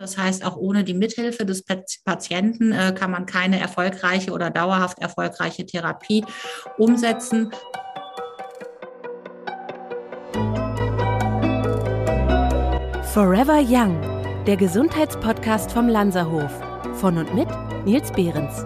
Das heißt, auch ohne die Mithilfe des Patienten äh, kann man keine erfolgreiche oder dauerhaft erfolgreiche Therapie umsetzen. Forever Young, der Gesundheitspodcast vom Lanzerhof. Von und mit Nils Behrens.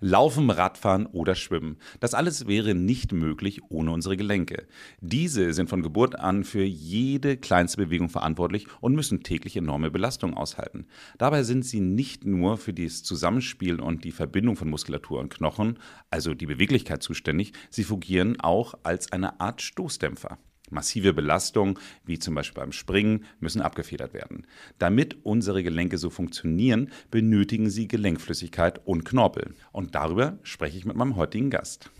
Laufen, Radfahren oder Schwimmen. Das alles wäre nicht möglich ohne unsere Gelenke. Diese sind von Geburt an für jede kleinste Bewegung verantwortlich und müssen täglich enorme Belastungen aushalten. Dabei sind sie nicht nur für das Zusammenspiel und die Verbindung von Muskulatur und Knochen, also die Beweglichkeit zuständig, sie fungieren auch als eine Art Stoßdämpfer. Massive Belastungen, wie zum Beispiel beim Springen, müssen abgefedert werden. Damit unsere Gelenke so funktionieren, benötigen sie Gelenkflüssigkeit und Knorpel. Und darüber spreche ich mit meinem heutigen Gast.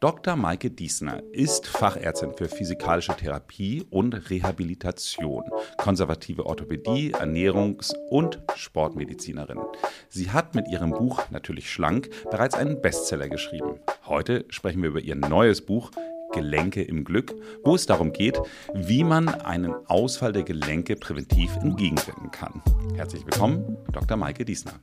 Dr. Maike Diesner ist Fachärztin für physikalische Therapie und Rehabilitation, konservative Orthopädie, Ernährungs- und Sportmedizinerin. Sie hat mit ihrem Buch Natürlich schlank bereits einen Bestseller geschrieben. Heute sprechen wir über ihr neues Buch Gelenke im Glück, wo es darum geht, wie man einen Ausfall der Gelenke präventiv entgegenwirken kann. Herzlich willkommen, Dr. Maike Diesner.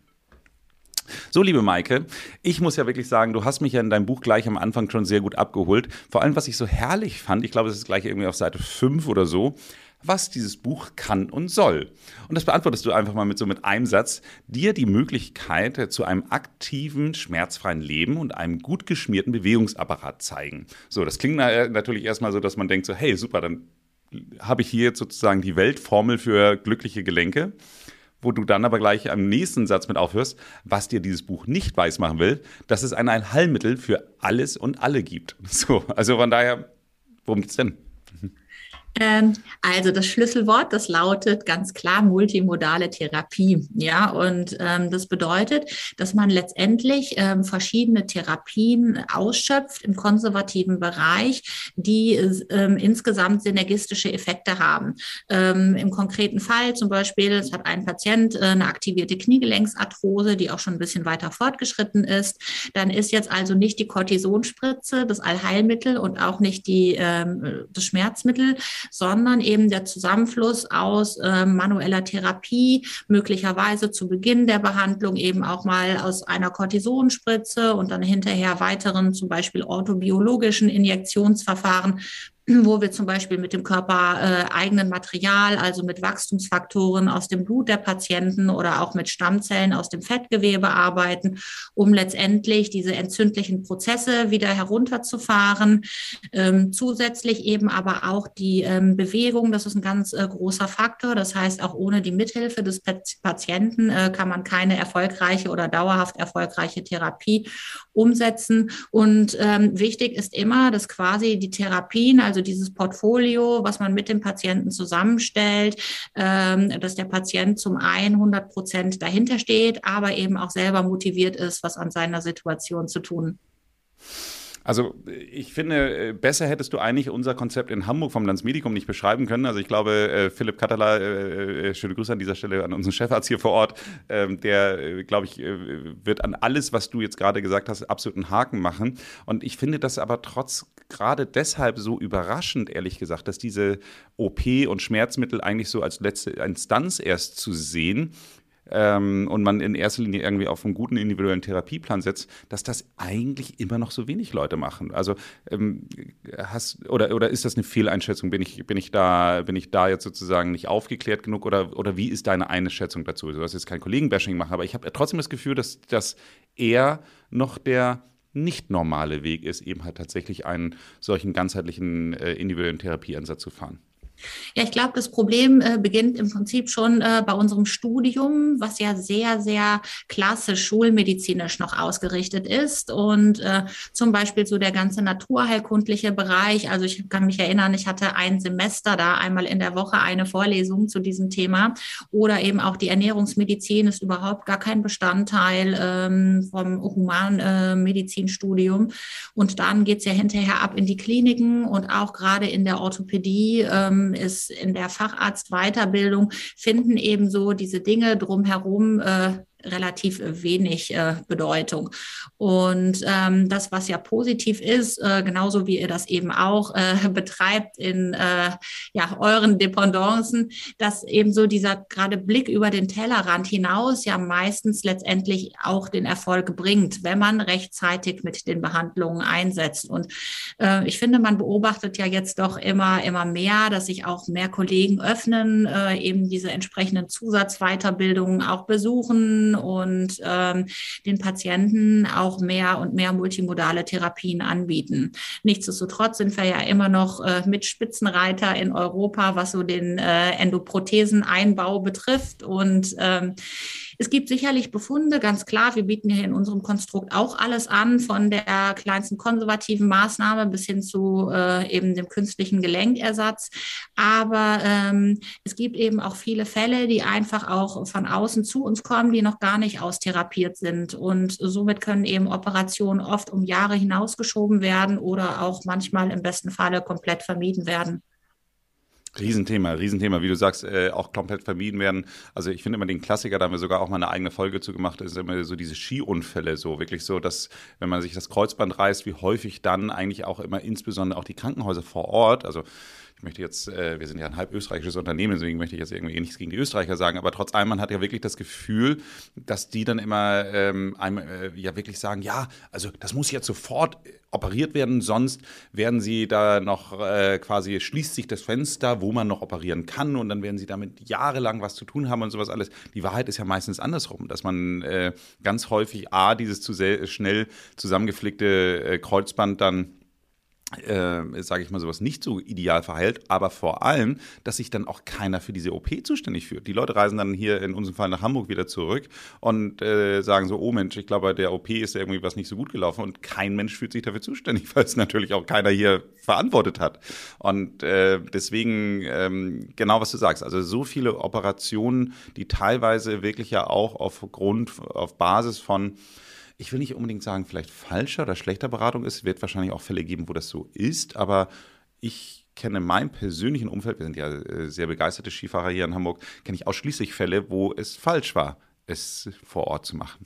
So, liebe Maike, ich muss ja wirklich sagen, du hast mich ja in deinem Buch gleich am Anfang schon sehr gut abgeholt. Vor allem, was ich so herrlich fand, ich glaube, es ist gleich irgendwie auf Seite 5 oder so, was dieses Buch kann und soll. Und das beantwortest du einfach mal mit so mit einem Satz, dir die Möglichkeit zu einem aktiven, schmerzfreien Leben und einem gut geschmierten Bewegungsapparat zeigen. So, das klingt natürlich erstmal so, dass man denkt so, hey, super, dann habe ich hier jetzt sozusagen die Weltformel für glückliche Gelenke wo du dann aber gleich am nächsten Satz mit aufhörst, was dir dieses Buch nicht weismachen will, dass es ein Allheilmittel für alles und alle gibt. So, also von daher, worum geht's denn? Ähm, also das Schlüsselwort, das lautet ganz klar multimodale Therapie. Ja, und ähm, das bedeutet, dass man letztendlich ähm, verschiedene Therapien ausschöpft im konservativen Bereich, die ähm, insgesamt synergistische Effekte haben. Ähm, Im konkreten Fall zum Beispiel, es hat ein Patient äh, eine aktivierte Kniegelenksarthrose, die auch schon ein bisschen weiter fortgeschritten ist. Dann ist jetzt also nicht die Cortisonspritze das Allheilmittel und auch nicht die, ähm, das Schmerzmittel, sondern eben der Zusammenfluss aus äh, manueller Therapie, möglicherweise zu Beginn der Behandlung eben auch mal aus einer Cortisonspritze und dann hinterher weiteren zum Beispiel orthobiologischen Injektionsverfahren wo wir zum Beispiel mit dem körpereigenen äh, Material, also mit Wachstumsfaktoren aus dem Blut der Patienten oder auch mit Stammzellen aus dem Fettgewebe arbeiten, um letztendlich diese entzündlichen Prozesse wieder herunterzufahren. Ähm, zusätzlich eben aber auch die ähm, Bewegung, das ist ein ganz äh, großer Faktor. Das heißt, auch ohne die Mithilfe des Patienten äh, kann man keine erfolgreiche oder dauerhaft erfolgreiche Therapie umsetzen. Und ähm, wichtig ist immer, dass quasi die Therapien, also also dieses Portfolio, was man mit dem Patienten zusammenstellt, ähm, dass der Patient zum einen 100 Prozent dahinter steht, aber eben auch selber motiviert ist, was an seiner Situation zu tun. Also ich finde, äh, besser hättest du eigentlich unser Konzept in Hamburg vom Landsmedikum nicht beschreiben können. Also ich glaube, äh, Philipp Katterler, äh, schöne Grüße an dieser Stelle an unseren Chefarzt hier vor Ort, ähm, der, glaube ich, wird an alles, was du jetzt gerade gesagt hast, absolut einen Haken machen. Und ich finde das aber trotz gerade deshalb so überraschend, ehrlich gesagt, dass diese OP und Schmerzmittel eigentlich so als letzte Instanz erst zu sehen ähm, und man in erster Linie irgendwie auf einen guten individuellen Therapieplan setzt, dass das eigentlich immer noch so wenig Leute machen. Also ähm, hast oder oder ist das eine Fehleinschätzung? Bin ich bin ich da bin ich da jetzt sozusagen nicht aufgeklärt genug oder oder wie ist deine Einschätzung dazu? Du hast jetzt kein Kollegenbashing machen, aber ich habe trotzdem das Gefühl, dass das eher noch der nicht normale Weg ist, eben halt tatsächlich einen solchen ganzheitlichen äh, individuellen Therapieansatz zu fahren. Ja, ich glaube, das Problem äh, beginnt im Prinzip schon äh, bei unserem Studium, was ja sehr, sehr klassisch schulmedizinisch noch ausgerichtet ist. Und äh, zum Beispiel so der ganze naturheilkundliche Bereich. Also ich kann mich erinnern, ich hatte ein Semester da einmal in der Woche eine Vorlesung zu diesem Thema. Oder eben auch die Ernährungsmedizin ist überhaupt gar kein Bestandteil ähm, vom Humanmedizinstudium. und dann geht's ja hinterher ab in die Kliniken und auch gerade in der Orthopädie. Ähm, ist in der Facharztweiterbildung, finden eben so diese Dinge drumherum äh, relativ wenig äh, Bedeutung. Und ähm, das, was ja positiv ist, äh, genauso wie ihr das eben auch äh, betreibt in äh, ja, euren Dependancen, dass eben so dieser gerade Blick über den Tellerrand hinaus ja meistens letztendlich auch den Erfolg bringt, wenn man rechtzeitig mit den Behandlungen einsetzt. Und äh, ich finde, man beobachtet ja jetzt doch immer, immer mehr, dass sich auch mehr Kollegen öffnen, äh, eben diese entsprechenden Zusatzweiterbildungen auch besuchen und ähm, den Patienten auch mehr und mehr multimodale Therapien anbieten. Nichtsdestotrotz sind wir ja immer noch äh, mit Spitzenreiter in Europa, was so den äh, Endoprotheseneinbau betrifft. Und ähm, es gibt sicherlich Befunde, ganz klar. Wir bieten hier in unserem Konstrukt auch alles an, von der kleinsten konservativen Maßnahme bis hin zu äh, eben dem künstlichen Gelenkersatz. Aber ähm, es gibt eben auch viele Fälle, die einfach auch von außen zu uns kommen, die noch gar nicht austherapiert sind. Und somit können eben Operationen oft um Jahre hinausgeschoben werden oder auch manchmal im besten Falle komplett vermieden werden. Riesenthema, Riesenthema, wie du sagst, äh, auch komplett vermieden werden. Also ich finde immer den Klassiker, da haben wir sogar auch mal eine eigene Folge zu gemacht, ist immer so diese Skiunfälle, so wirklich so, dass wenn man sich das Kreuzband reißt, wie häufig dann eigentlich auch immer insbesondere auch die Krankenhäuser vor Ort, also ich möchte jetzt, äh, wir sind ja ein halb österreichisches Unternehmen, deswegen möchte ich jetzt irgendwie nichts gegen die Österreicher sagen, aber trotz allem, man hat ja wirklich das Gefühl, dass die dann immer ähm, einem äh, ja wirklich sagen, ja, also das muss jetzt sofort operiert werden, sonst werden sie da noch äh, quasi, schließt sich das Fenster, wo man noch operieren kann und dann werden sie damit jahrelang was zu tun haben und sowas alles. Die Wahrheit ist ja meistens andersrum, dass man äh, ganz häufig A, dieses zu schnell zusammengeflickte äh, Kreuzband dann äh, sage ich mal, sowas nicht so ideal verheilt, aber vor allem, dass sich dann auch keiner für diese OP zuständig fühlt. Die Leute reisen dann hier in unserem Fall nach Hamburg wieder zurück und äh, sagen so, oh Mensch, ich glaube, bei der OP ist ja irgendwie was nicht so gut gelaufen und kein Mensch fühlt sich dafür zuständig, weil es natürlich auch keiner hier verantwortet hat. Und äh, deswegen, ähm, genau was du sagst, also so viele Operationen, die teilweise wirklich ja auch aufgrund, auf Basis von ich will nicht unbedingt sagen, vielleicht falscher oder schlechter Beratung ist. Wird wahrscheinlich auch Fälle geben, wo das so ist, aber ich kenne in meinem persönlichen Umfeld, wir sind ja äh, sehr begeisterte Skifahrer hier in Hamburg, kenne ich ausschließlich Fälle, wo es falsch war, es vor Ort zu machen.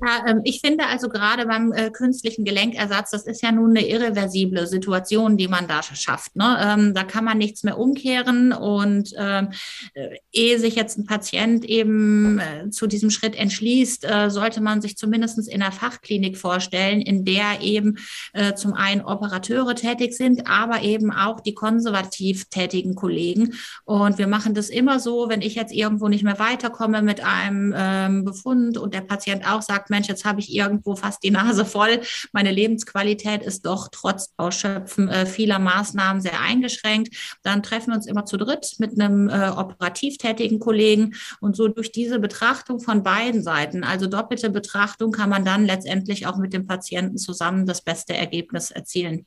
Ja, ähm, ich finde also gerade beim äh, künstlichen Gelenkersatz, das ist ja nun eine irreversible Situation, die man da schafft. Ne? Ähm, da kann man nichts mehr umkehren und ähm, äh, ehe sich jetzt ein Patient eben äh, zu diesem Schritt entschließt, äh, sollte man sich zumindest in einer Fachklinik vorstellen, in der eben äh, zum einen Operateure tätig sind, aber eben auch die konservativ tätigen Kollegen. Und wir machen das immer so, wenn ich jetzt irgendwo nicht mehr weiterkomme mit einem ähm, Befund und der Patient auch sagt, sagt, Mensch, jetzt habe ich irgendwo fast die Nase voll. Meine Lebensqualität ist doch trotz Ausschöpfen äh, vieler Maßnahmen sehr eingeschränkt. Dann treffen wir uns immer zu dritt mit einem äh, operativ tätigen Kollegen und so durch diese Betrachtung von beiden Seiten, also doppelte Betrachtung, kann man dann letztendlich auch mit dem Patienten zusammen das beste Ergebnis erzielen.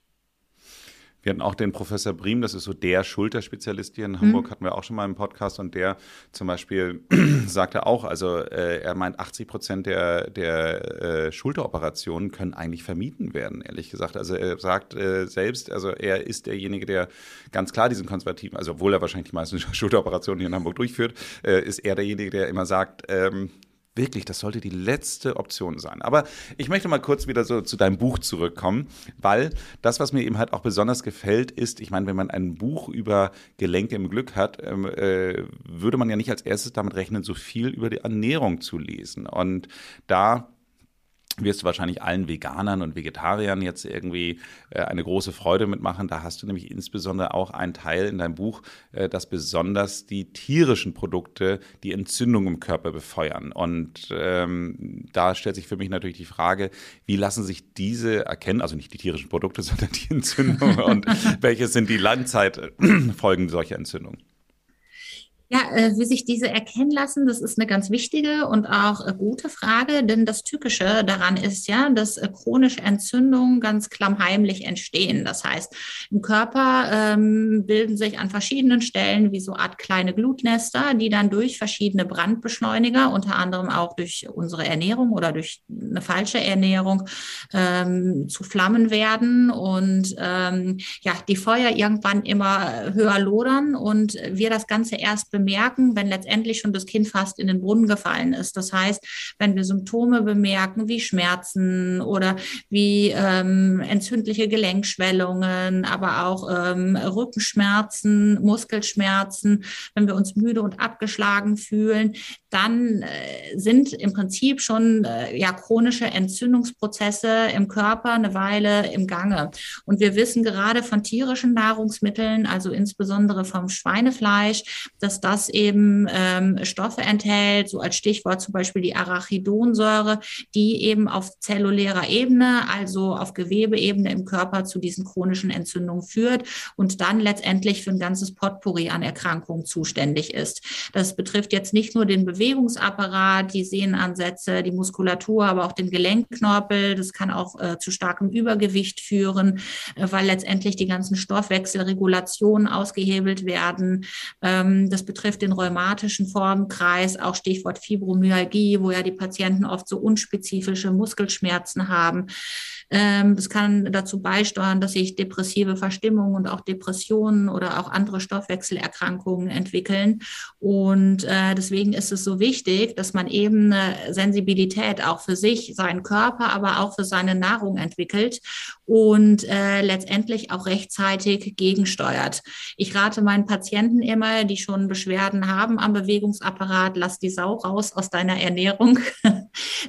Wir hatten auch den Professor Briem, das ist so der Schulterspezialist hier in Hamburg, mhm. hatten wir auch schon mal im Podcast und der zum Beispiel sagte auch, also äh, er meint, 80 Prozent der, der äh, Schulteroperationen können eigentlich vermieden werden, ehrlich gesagt. Also er sagt äh, selbst, also er ist derjenige, der ganz klar diesen konservativen, also obwohl er wahrscheinlich die meisten Schulteroperationen hier in Hamburg durchführt, äh, ist er derjenige, der immer sagt, ähm, Wirklich, das sollte die letzte Option sein. Aber ich möchte mal kurz wieder so zu deinem Buch zurückkommen, weil das, was mir eben halt auch besonders gefällt, ist, ich meine, wenn man ein Buch über Gelenke im Glück hat, ähm, äh, würde man ja nicht als erstes damit rechnen, so viel über die Ernährung zu lesen. Und da wirst du wahrscheinlich allen Veganern und Vegetariern jetzt irgendwie äh, eine große Freude mitmachen. Da hast du nämlich insbesondere auch einen Teil in deinem Buch, äh, dass besonders die tierischen Produkte die Entzündung im Körper befeuern. Und ähm, da stellt sich für mich natürlich die Frage, wie lassen sich diese erkennen, also nicht die tierischen Produkte, sondern die Entzündung und welche sind die Langzeitfolgen solcher Entzündungen? Ja, äh, wie sich diese erkennen lassen, das ist eine ganz wichtige und auch äh, gute Frage, denn das Tückische daran ist ja, dass äh, chronische Entzündungen ganz klammheimlich entstehen. Das heißt, im Körper ähm, bilden sich an verschiedenen Stellen wie so Art kleine Glutnester, die dann durch verschiedene Brandbeschleuniger, unter anderem auch durch unsere Ernährung oder durch eine falsche Ernährung, ähm, zu Flammen werden und ähm, ja, die Feuer irgendwann immer höher lodern und wir das Ganze erst bemerken, wenn letztendlich schon das Kind fast in den Brunnen gefallen ist. Das heißt, wenn wir Symptome bemerken wie Schmerzen oder wie ähm, entzündliche Gelenkschwellungen, aber auch ähm, Rückenschmerzen, Muskelschmerzen, wenn wir uns müde und abgeschlagen fühlen, dann äh, sind im Prinzip schon äh, ja chronische Entzündungsprozesse im Körper eine Weile im Gange. Und wir wissen gerade von tierischen Nahrungsmitteln, also insbesondere vom Schweinefleisch, dass das eben ähm, Stoffe enthält, so als Stichwort zum Beispiel die Arachidonsäure, die eben auf zellulärer Ebene, also auf Gewebeebene im Körper zu diesen chronischen Entzündungen führt und dann letztendlich für ein ganzes Potpourri an Erkrankungen zuständig ist. Das betrifft jetzt nicht nur den Bewegungs Bewegungsapparat, die Sehnenansätze, die Muskulatur, aber auch den Gelenkknorpel. Das kann auch äh, zu starkem Übergewicht führen, äh, weil letztendlich die ganzen Stoffwechselregulationen ausgehebelt werden. Ähm, das betrifft den rheumatischen Formenkreis, auch Stichwort Fibromyalgie, wo ja die Patienten oft so unspezifische Muskelschmerzen haben. Ähm, das kann dazu beisteuern, dass sich depressive Verstimmungen und auch Depressionen oder auch andere Stoffwechselerkrankungen entwickeln. Und äh, deswegen ist es so wichtig, dass man eben eine Sensibilität auch für sich, seinen Körper, aber auch für seine Nahrung entwickelt und äh, letztendlich auch rechtzeitig gegensteuert. Ich rate meinen Patienten immer, die schon Beschwerden haben am Bewegungsapparat, lass die Sau raus aus deiner Ernährung.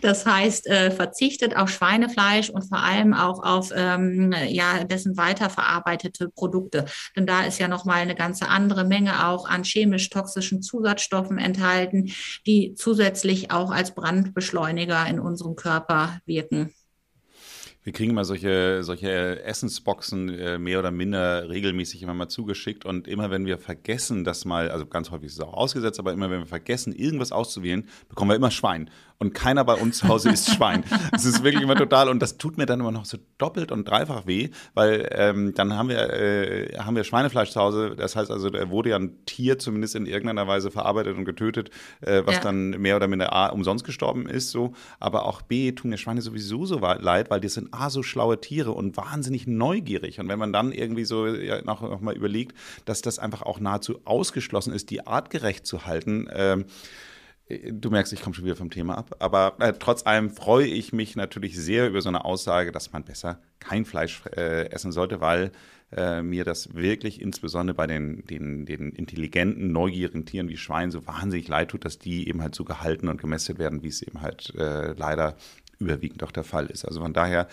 Das heißt, äh, verzichtet auf Schweinefleisch und vor allem auch auf ähm, ja, dessen weiterverarbeitete Produkte. Denn da ist ja nochmal eine ganze andere Menge auch an chemisch-toxischen Zusatzstoffen enthalten, die zusätzlich auch als Brandbeschleuniger in unserem Körper wirken. Wir kriegen immer solche, solche Essensboxen äh, mehr oder minder regelmäßig immer mal zugeschickt und immer wenn wir vergessen, das mal, also ganz häufig ist es auch ausgesetzt, aber immer wenn wir vergessen, irgendwas auszuwählen, bekommen wir immer Schwein und keiner bei uns zu Hause isst Schwein. Das ist wirklich immer total und das tut mir dann immer noch so doppelt und dreifach weh, weil ähm, dann haben wir, äh, haben wir Schweinefleisch zu Hause. Das heißt also, da wurde ja ein Tier zumindest in irgendeiner Weise verarbeitet und getötet, äh, was ja. dann mehr oder minder A, umsonst gestorben ist, so. Aber auch B, tun mir Schweine sowieso so leid, weil die sind A, so schlaue Tiere und wahnsinnig neugierig. Und wenn man dann irgendwie so ja, noch, noch mal überlegt, dass das einfach auch nahezu ausgeschlossen ist, die artgerecht zu halten, äh, Du merkst, ich komme schon wieder vom Thema ab. Aber äh, trotz allem freue ich mich natürlich sehr über so eine Aussage, dass man besser kein Fleisch äh, essen sollte, weil äh, mir das wirklich insbesondere bei den, den, den intelligenten, neugierigen Tieren wie Schweinen so wahnsinnig leid tut, dass die eben halt so gehalten und gemästet werden, wie es eben halt äh, leider überwiegend auch der Fall ist. Also von daher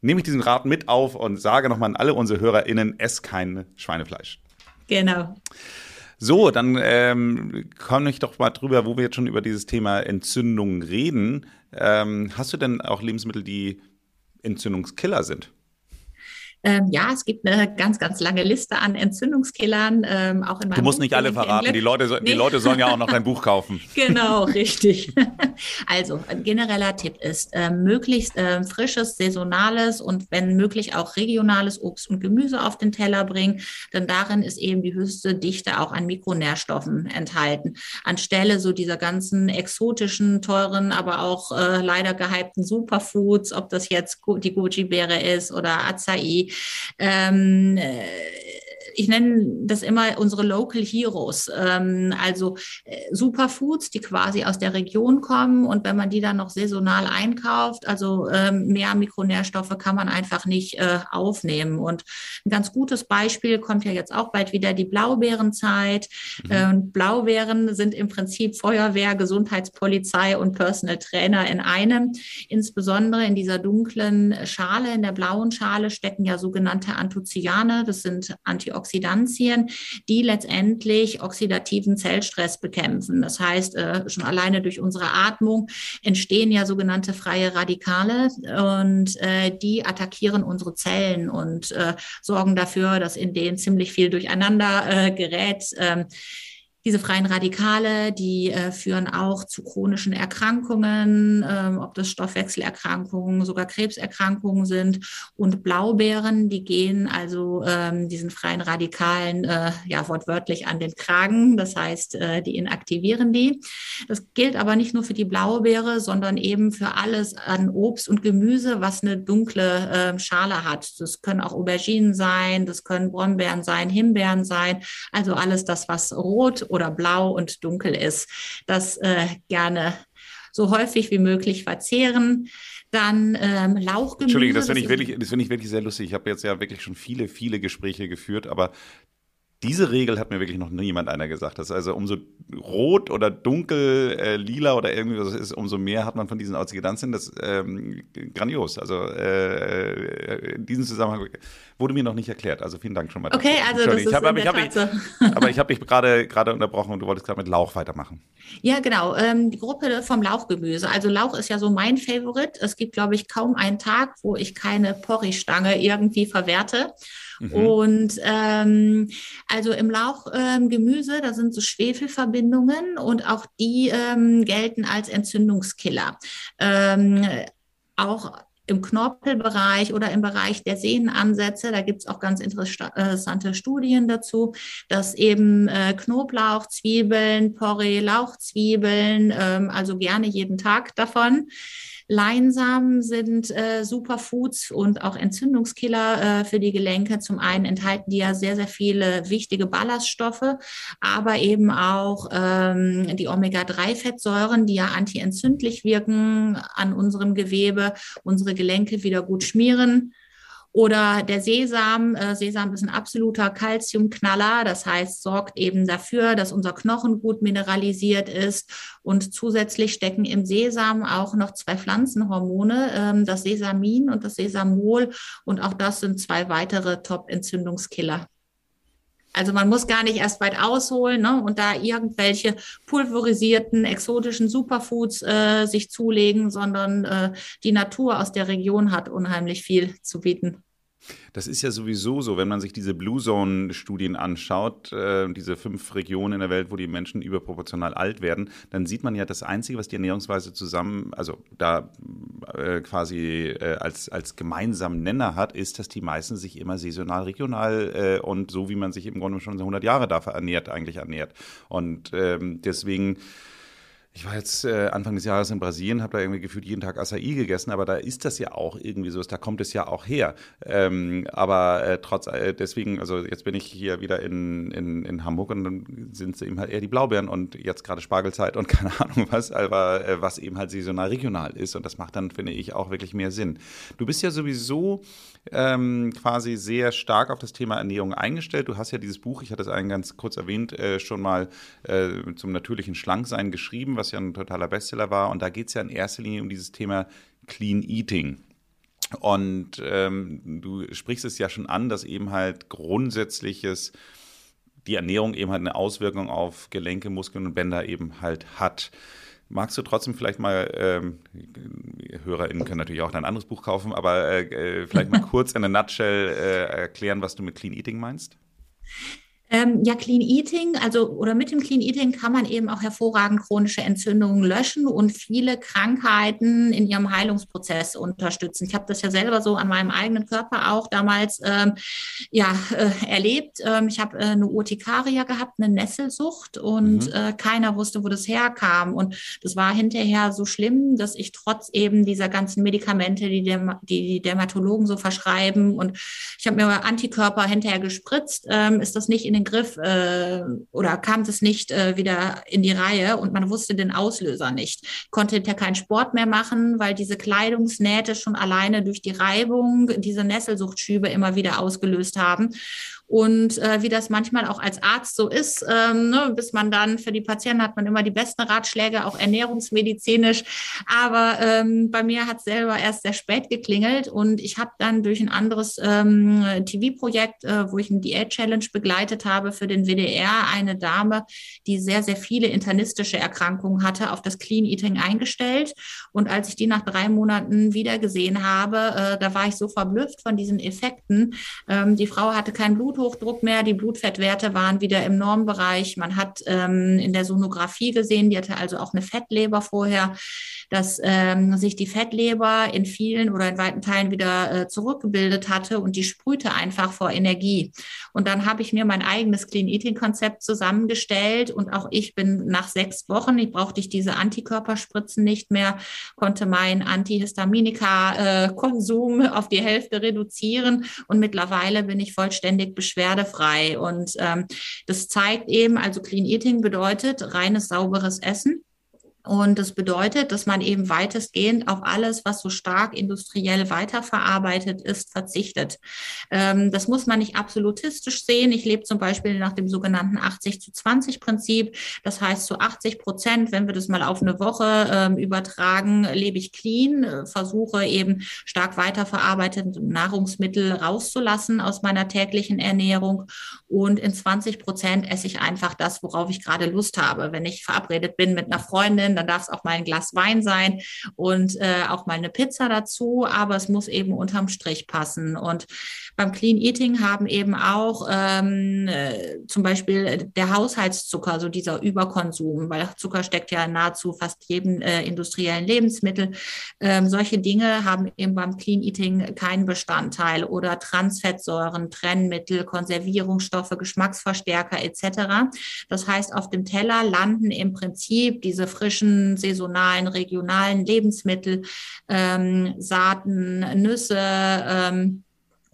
nehme ich diesen Rat mit auf und sage nochmal an alle unsere HörerInnen, ess kein Schweinefleisch. Genau. So, dann ähm, komme ich doch mal drüber, wo wir jetzt schon über dieses Thema Entzündungen reden. Ähm, hast du denn auch Lebensmittel, die Entzündungskiller sind? Ähm, ja, es gibt eine ganz, ganz lange Liste an Entzündungskillern, ähm, auch in meinem Du musst Buch nicht alle verraten, die Leute, nee. die Leute sollen ja auch noch dein Buch kaufen. Genau, richtig. Also, ein genereller Tipp ist, äh, möglichst äh, frisches, saisonales und wenn möglich auch regionales Obst und Gemüse auf den Teller bringen, denn darin ist eben die höchste Dichte auch an Mikronährstoffen enthalten. Anstelle so dieser ganzen exotischen, teuren, aber auch äh, leider gehypten Superfoods, ob das jetzt die Goji-Beere ist oder Acai, ähm, äh, ich nenne das immer unsere Local Heroes, ähm, also äh, Superfoods, die quasi aus der Region kommen und wenn man die dann noch saisonal einkauft, also ähm, mehr Mikronährstoffe kann man einfach nicht äh, aufnehmen. Und ein ganz gutes Beispiel kommt ja jetzt auch bald wieder die Blaubeerenzeit. Mhm. Äh, Blaubeeren sind im Prinzip Feuerwehr, Gesundheitspolizei und Personal Trainer in einem. Insbesondere in dieser dunklen Schale, in der blauen Schale stecken ja sogenannte Anthocyane, das sind Antioxidantien Antioxidantien, die letztendlich oxidativen Zellstress bekämpfen. Das heißt, äh, schon alleine durch unsere Atmung entstehen ja sogenannte freie Radikale und äh, die attackieren unsere Zellen und äh, sorgen dafür, dass in denen ziemlich viel durcheinander gerät. Diese freien Radikale, die äh, führen auch zu chronischen Erkrankungen, ähm, ob das Stoffwechselerkrankungen, sogar Krebserkrankungen sind. Und Blaubeeren, die gehen also ähm, diesen freien Radikalen äh, ja wortwörtlich an den Kragen. Das heißt, äh, die inaktivieren die. Das gilt aber nicht nur für die Blaubeere, sondern eben für alles an Obst und Gemüse, was eine dunkle ähm, Schale hat. Das können auch Auberginen sein, das können Brombeeren sein, Himbeeren sein, also alles das, was rot oder blau und dunkel ist. Das äh, gerne so häufig wie möglich verzehren. Dann ähm, Lauchgemüse. Entschuldige, das finde ich, wirklich, das find ich wirklich sehr lustig. Ich habe jetzt ja wirklich schon viele, viele Gespräche geführt, aber diese Regel hat mir wirklich noch niemand einer gesagt. Das ist also umso rot oder dunkel, äh, lila oder irgendwie was ist, umso mehr hat man von diesen Oxidantien. Das ist ähm, grandios. Also äh, äh, in diesem Zusammenhang wurde mir noch nicht erklärt. Also vielen Dank schon mal. Okay, also das ist hab, aber, ich hab, ich, aber ich habe dich gerade gerade unterbrochen und du wolltest gerade mit Lauch weitermachen. Ja, genau. Ähm, die Gruppe vom Lauchgemüse. Also Lauch ist ja so mein Favorit. Es gibt, glaube ich, kaum einen Tag, wo ich keine Porree-Stange irgendwie verwerte. Mhm. Und ähm, also im Lauchgemüse, ähm, da sind so Schwefelverbindungen und auch die ähm, gelten als Entzündungskiller. Ähm, auch im Knorpelbereich oder im Bereich der Sehnenansätze, da gibt es auch ganz interessante Studien dazu, dass eben äh, Knoblauch, Zwiebeln, Porree, Lauchzwiebeln, ähm, also gerne jeden Tag davon, Leinsamen sind äh, Superfoods und auch Entzündungskiller äh, für die Gelenke. Zum einen enthalten die ja sehr, sehr viele wichtige Ballaststoffe, aber eben auch ähm, die Omega-3-Fettsäuren, die ja antientzündlich wirken an unserem Gewebe, unsere Gelenke wieder gut schmieren. Oder der Sesam. Äh, Sesam ist ein absoluter Calciumknaller. Das heißt, sorgt eben dafür, dass unser Knochen gut mineralisiert ist. Und zusätzlich stecken im Sesam auch noch zwei Pflanzenhormone, ähm, das Sesamin und das Sesamol. Und auch das sind zwei weitere Top-Entzündungskiller. Also man muss gar nicht erst weit ausholen ne, und da irgendwelche pulverisierten, exotischen Superfoods äh, sich zulegen, sondern äh, die Natur aus der Region hat unheimlich viel zu bieten. Das ist ja sowieso so, wenn man sich diese Blue Zone-Studien anschaut, äh, diese fünf Regionen in der Welt, wo die Menschen überproportional alt werden, dann sieht man ja das Einzige, was die Ernährungsweise zusammen, also da äh, quasi äh, als, als gemeinsamen Nenner hat, ist, dass die meisten sich immer saisonal, regional äh, und so, wie man sich im Grunde schon 100 Jahre dafür ernährt, eigentlich ernährt. Und ähm, deswegen ich war jetzt äh, Anfang des Jahres in Brasilien, habe da irgendwie gefühlt jeden Tag Acai gegessen, aber da ist das ja auch irgendwie so, da kommt es ja auch her. Ähm, aber äh, trotz, äh, deswegen, also jetzt bin ich hier wieder in, in, in Hamburg und dann sind es eben halt eher die Blaubeeren und jetzt gerade Spargelzeit und keine Ahnung was, aber äh, was eben halt saisonal regional ist und das macht dann, finde ich, auch wirklich mehr Sinn. Du bist ja sowieso ähm, quasi sehr stark auf das Thema Ernährung eingestellt. Du hast ja dieses Buch, ich hatte es einen ganz kurz erwähnt, äh, schon mal äh, zum natürlichen Schlanksein geschrieben, was ja ein totaler Bestseller war. Und da geht es ja in erster Linie um dieses Thema Clean Eating. Und ähm, du sprichst es ja schon an, dass eben halt grundsätzliches die Ernährung eben halt eine Auswirkung auf Gelenke, Muskeln und Bänder eben halt hat. Magst du trotzdem vielleicht mal, ähm, HörerInnen können natürlich auch ein anderes Buch kaufen, aber äh, äh vielleicht mal kurz in a nutshell äh, erklären, was du mit Clean Eating meinst? Ähm, ja, Clean Eating, also oder mit dem Clean Eating kann man eben auch hervorragend chronische Entzündungen löschen und viele Krankheiten in ihrem Heilungsprozess unterstützen. Ich habe das ja selber so an meinem eigenen Körper auch damals ähm, ja äh, erlebt. Ähm, ich habe äh, eine Urtikaria gehabt, eine Nesselsucht und mhm. äh, keiner wusste, wo das herkam. Und das war hinterher so schlimm, dass ich trotz eben dieser ganzen Medikamente, die, Derm die Dermatologen so verschreiben und ich habe mir Antikörper hinterher gespritzt, ähm, ist das nicht in den den Griff äh, oder kam das nicht äh, wieder in die Reihe und man wusste den Auslöser nicht. Konnte hinterher keinen Sport mehr machen, weil diese Kleidungsnähte schon alleine durch die Reibung diese Nesselsuchtschübe immer wieder ausgelöst haben. Und äh, wie das manchmal auch als Arzt so ist, ähm, ne, bis man dann für die Patienten hat man immer die besten Ratschläge, auch ernährungsmedizinisch. Aber ähm, bei mir hat es selber erst sehr spät geklingelt und ich habe dann durch ein anderes ähm, TV-Projekt, äh, wo ich eine Diät-Challenge begleitet habe für den WDR, eine Dame, die sehr, sehr viele internistische Erkrankungen hatte, auf das Clean Eating eingestellt. Und als ich die nach drei Monaten wieder gesehen habe, äh, da war ich so verblüfft von diesen Effekten. Ähm, die Frau hatte kein Blut Bluthochdruck mehr, die Blutfettwerte waren wieder im Normbereich. Man hat ähm, in der Sonographie gesehen, die hatte also auch eine Fettleber vorher, dass ähm, sich die Fettleber in vielen oder in weiten Teilen wieder äh, zurückgebildet hatte und die sprühte einfach vor Energie. Und dann habe ich mir mein eigenes Clean Eating Konzept zusammengestellt und auch ich bin nach sechs Wochen, ich brauchte ich diese Antikörperspritzen nicht mehr, konnte mein Antihistaminika-Konsum äh, auf die Hälfte reduzieren und mittlerweile bin ich vollständig beschwerdefrei. Und ähm, das zeigt eben, also Clean Eating bedeutet reines, sauberes Essen. Und das bedeutet, dass man eben weitestgehend auf alles, was so stark industriell weiterverarbeitet ist, verzichtet. Ähm, das muss man nicht absolutistisch sehen. Ich lebe zum Beispiel nach dem sogenannten 80 zu 20 Prinzip. Das heißt, zu 80 Prozent, wenn wir das mal auf eine Woche ähm, übertragen, lebe ich clean, äh, versuche eben stark weiterverarbeitete Nahrungsmittel rauszulassen aus meiner täglichen Ernährung. Und in 20 Prozent esse ich einfach das, worauf ich gerade Lust habe. Wenn ich verabredet bin mit einer Freundin, Grillen, dann darf es auch mal ein Glas Wein sein und äh, auch mal eine Pizza dazu, aber es muss eben unterm Strich passen. Und beim Clean Eating haben eben auch ähm, äh, zum Beispiel der Haushaltszucker, so dieser Überkonsum, weil Zucker steckt ja nahezu fast jedem äh, industriellen Lebensmittel. Ähm, solche Dinge haben eben beim Clean Eating keinen Bestandteil oder Transfettsäuren, Trennmittel, Konservierungsstoffe, Geschmacksverstärker etc. Das heißt, auf dem Teller landen im Prinzip diese frischen, saisonalen, regionalen Lebensmittel, ähm, Saaten, Nüsse, ähm,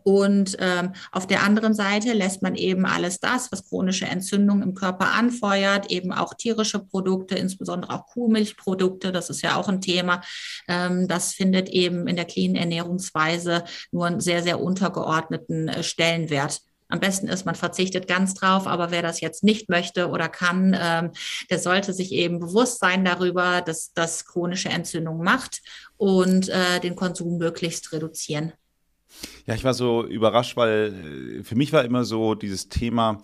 und ähm, auf der anderen Seite lässt man eben alles das, was chronische Entzündungen im Körper anfeuert, eben auch tierische Produkte, insbesondere auch Kuhmilchprodukte, das ist ja auch ein Thema. Ähm, das findet eben in der clean Ernährungsweise nur einen sehr, sehr untergeordneten äh, Stellenwert. Am besten ist, man verzichtet ganz drauf, aber wer das jetzt nicht möchte oder kann, ähm, der sollte sich eben bewusst sein darüber, dass das chronische Entzündung macht und äh, den Konsum möglichst reduzieren. Ja, ich war so überrascht, weil äh, für mich war immer so dieses Thema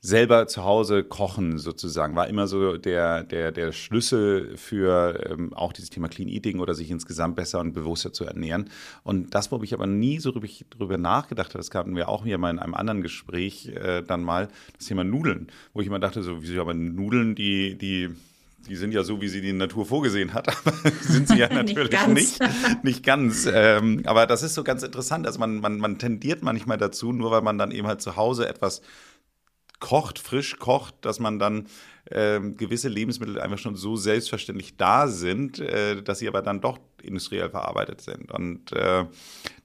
selber zu Hause kochen sozusagen, war immer so der, der, der Schlüssel für ähm, auch dieses Thema Clean Eating oder sich insgesamt besser und bewusster zu ernähren. Und das, wo ich aber nie so drüber nachgedacht habe, das hatten wir auch hier mal in einem anderen Gespräch äh, dann mal, das Thema Nudeln, wo ich immer dachte, so, wieso aber Nudeln, die, die die sind ja so, wie sie die Natur vorgesehen hat, aber sind sie ja natürlich nicht ganz. Nicht, nicht ganz. Ähm, aber das ist so ganz interessant. Also man, man, man tendiert manchmal dazu, nur weil man dann eben halt zu Hause etwas kocht, frisch kocht, dass man dann ähm, gewisse Lebensmittel einfach schon so selbstverständlich da sind, äh, dass sie aber dann doch industriell verarbeitet sind. Und äh,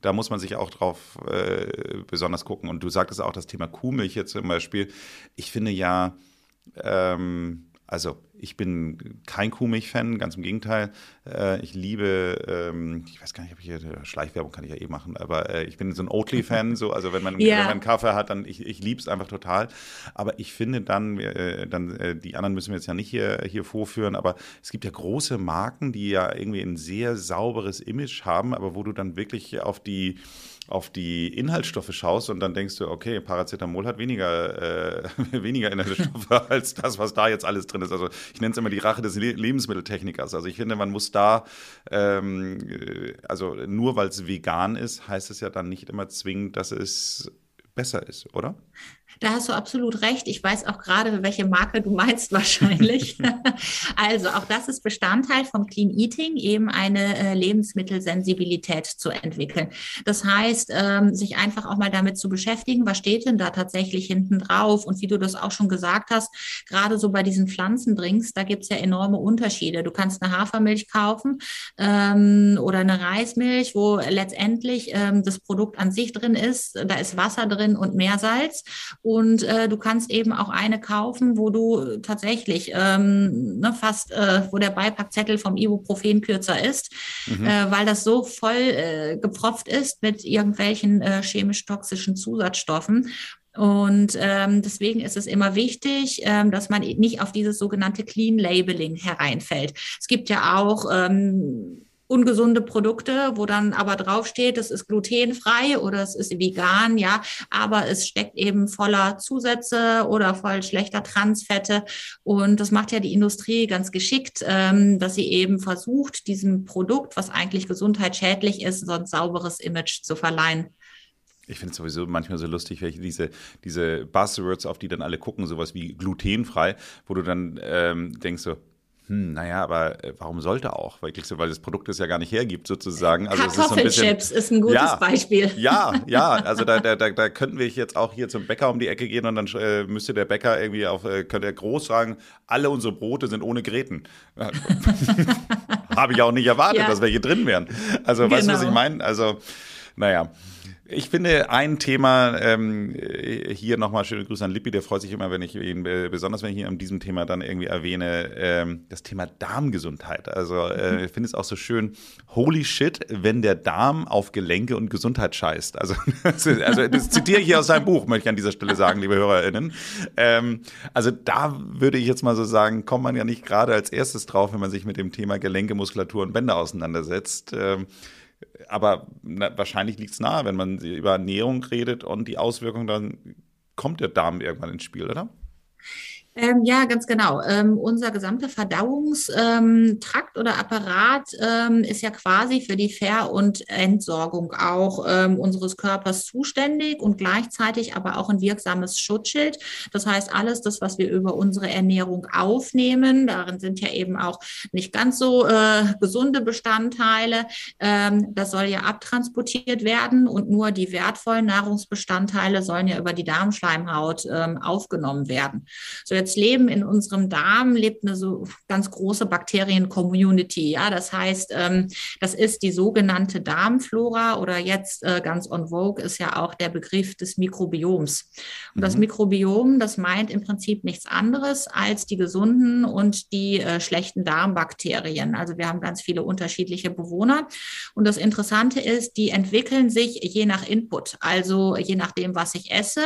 da muss man sich auch drauf äh, besonders gucken. Und du sagtest auch das Thema Kuhmilch jetzt zum Beispiel. Ich finde ja, ähm, also ich bin kein Kuhmilch-Fan, ganz im Gegenteil. Äh, ich liebe, ähm, ich weiß gar nicht, ob ich hier Schleichwerbung kann ich ja eh machen, aber äh, ich bin so ein Oatly-Fan. So, also wenn man, ja. wenn man einen Kaffee hat, dann ich, ich liebe es einfach total. Aber ich finde dann, äh, dann die anderen müssen wir jetzt ja nicht hier, hier vorführen, aber es gibt ja große Marken, die ja irgendwie ein sehr sauberes Image haben, aber wo du dann wirklich auf die auf die Inhaltsstoffe schaust und dann denkst du, okay, Paracetamol hat weniger, äh, weniger Inhaltsstoffe als das, was da jetzt alles drin ist. Also ich nenne es immer die Rache des Le Lebensmitteltechnikers. Also ich finde, man muss da, ähm, äh, also nur weil es vegan ist, heißt es ja dann nicht immer zwingend, dass es besser ist, oder? Da hast du absolut recht. Ich weiß auch gerade, welche Marke du meinst wahrscheinlich. also auch das ist Bestandteil vom Clean Eating, eben eine äh, Lebensmittelsensibilität zu entwickeln. Das heißt, ähm, sich einfach auch mal damit zu beschäftigen, was steht denn da tatsächlich hinten drauf? Und wie du das auch schon gesagt hast, gerade so bei diesen Pflanzendrinks, da gibt es ja enorme Unterschiede. Du kannst eine Hafermilch kaufen ähm, oder eine Reismilch, wo letztendlich ähm, das Produkt an sich drin ist. Da ist Wasser drin und Meersalz. Und äh, du kannst eben auch eine kaufen, wo du tatsächlich ähm, ne, fast, äh, wo der Beipackzettel vom Ibuprofen kürzer ist, mhm. äh, weil das so voll äh, gepfropft ist mit irgendwelchen äh, chemisch-toxischen Zusatzstoffen. Und ähm, deswegen ist es immer wichtig, ähm, dass man nicht auf dieses sogenannte Clean Labeling hereinfällt. Es gibt ja auch ähm, ungesunde Produkte, wo dann aber draufsteht, es ist glutenfrei oder es ist vegan, ja, aber es steckt eben voller Zusätze oder voll schlechter Transfette. Und das macht ja die Industrie ganz geschickt, ähm, dass sie eben versucht, diesem Produkt, was eigentlich gesundheitsschädlich ist, so ein sauberes Image zu verleihen. Ich finde es sowieso manchmal so lustig, welche diese, diese Buzzwords, auf die dann alle gucken, sowas wie glutenfrei, wo du dann ähm, denkst so, hm, naja, aber äh, warum sollte auch? Weil, weil das Produkt es ja gar nicht hergibt, sozusagen. Also Kartoffelchips ist, so ist, ein gutes ja, Beispiel. Ja, ja, also da, da, da, da könnten wir jetzt auch hier zum Bäcker um die Ecke gehen und dann äh, müsste der Bäcker irgendwie auf, äh, könnte er groß sagen, alle unsere Brote sind ohne Gräten. Habe ich auch nicht erwartet, ja. dass welche drin wären. Also, genau. weißt du, was ich genau. meine? Also, naja. Ich finde ein Thema, ähm, hier nochmal schöne Grüße an Lippi, der freut sich immer, wenn ich ihn, äh, besonders wenn ich ihn an diesem Thema dann irgendwie erwähne, ähm, das Thema Darmgesundheit. Also äh, mhm. ich finde es auch so schön, holy shit, wenn der Darm auf Gelenke und Gesundheit scheißt. Also, also das zitiere ich hier aus seinem Buch, möchte ich an dieser Stelle sagen, liebe HörerInnen. Ähm, also da würde ich jetzt mal so sagen, kommt man ja nicht gerade als erstes drauf, wenn man sich mit dem Thema Gelenke, Muskulatur und Bänder auseinandersetzt. Ähm, aber na, wahrscheinlich liegt es nahe, wenn man über Ernährung redet und die Auswirkungen, dann kommt der Darm irgendwann ins Spiel, oder? Ähm, ja, ganz genau. Ähm, unser gesamter Verdauungstrakt oder Apparat ähm, ist ja quasi für die Ver- und Entsorgung auch ähm, unseres Körpers zuständig und gleichzeitig aber auch ein wirksames Schutzschild. Das heißt, alles das, was wir über unsere Ernährung aufnehmen, darin sind ja eben auch nicht ganz so äh, gesunde Bestandteile, ähm, das soll ja abtransportiert werden und nur die wertvollen Nahrungsbestandteile sollen ja über die Darmschleimhaut ähm, aufgenommen werden. So jetzt leben in unserem Darm, lebt eine so ganz große Bakterien-Community. Ja, das heißt, ähm, das ist die sogenannte Darmflora oder jetzt äh, ganz on vogue ist ja auch der Begriff des Mikrobioms. Und mhm. das Mikrobiom, das meint im Prinzip nichts anderes als die gesunden und die äh, schlechten Darmbakterien. Also wir haben ganz viele unterschiedliche Bewohner. Und das Interessante ist, die entwickeln sich je nach Input. Also je nachdem, was ich esse,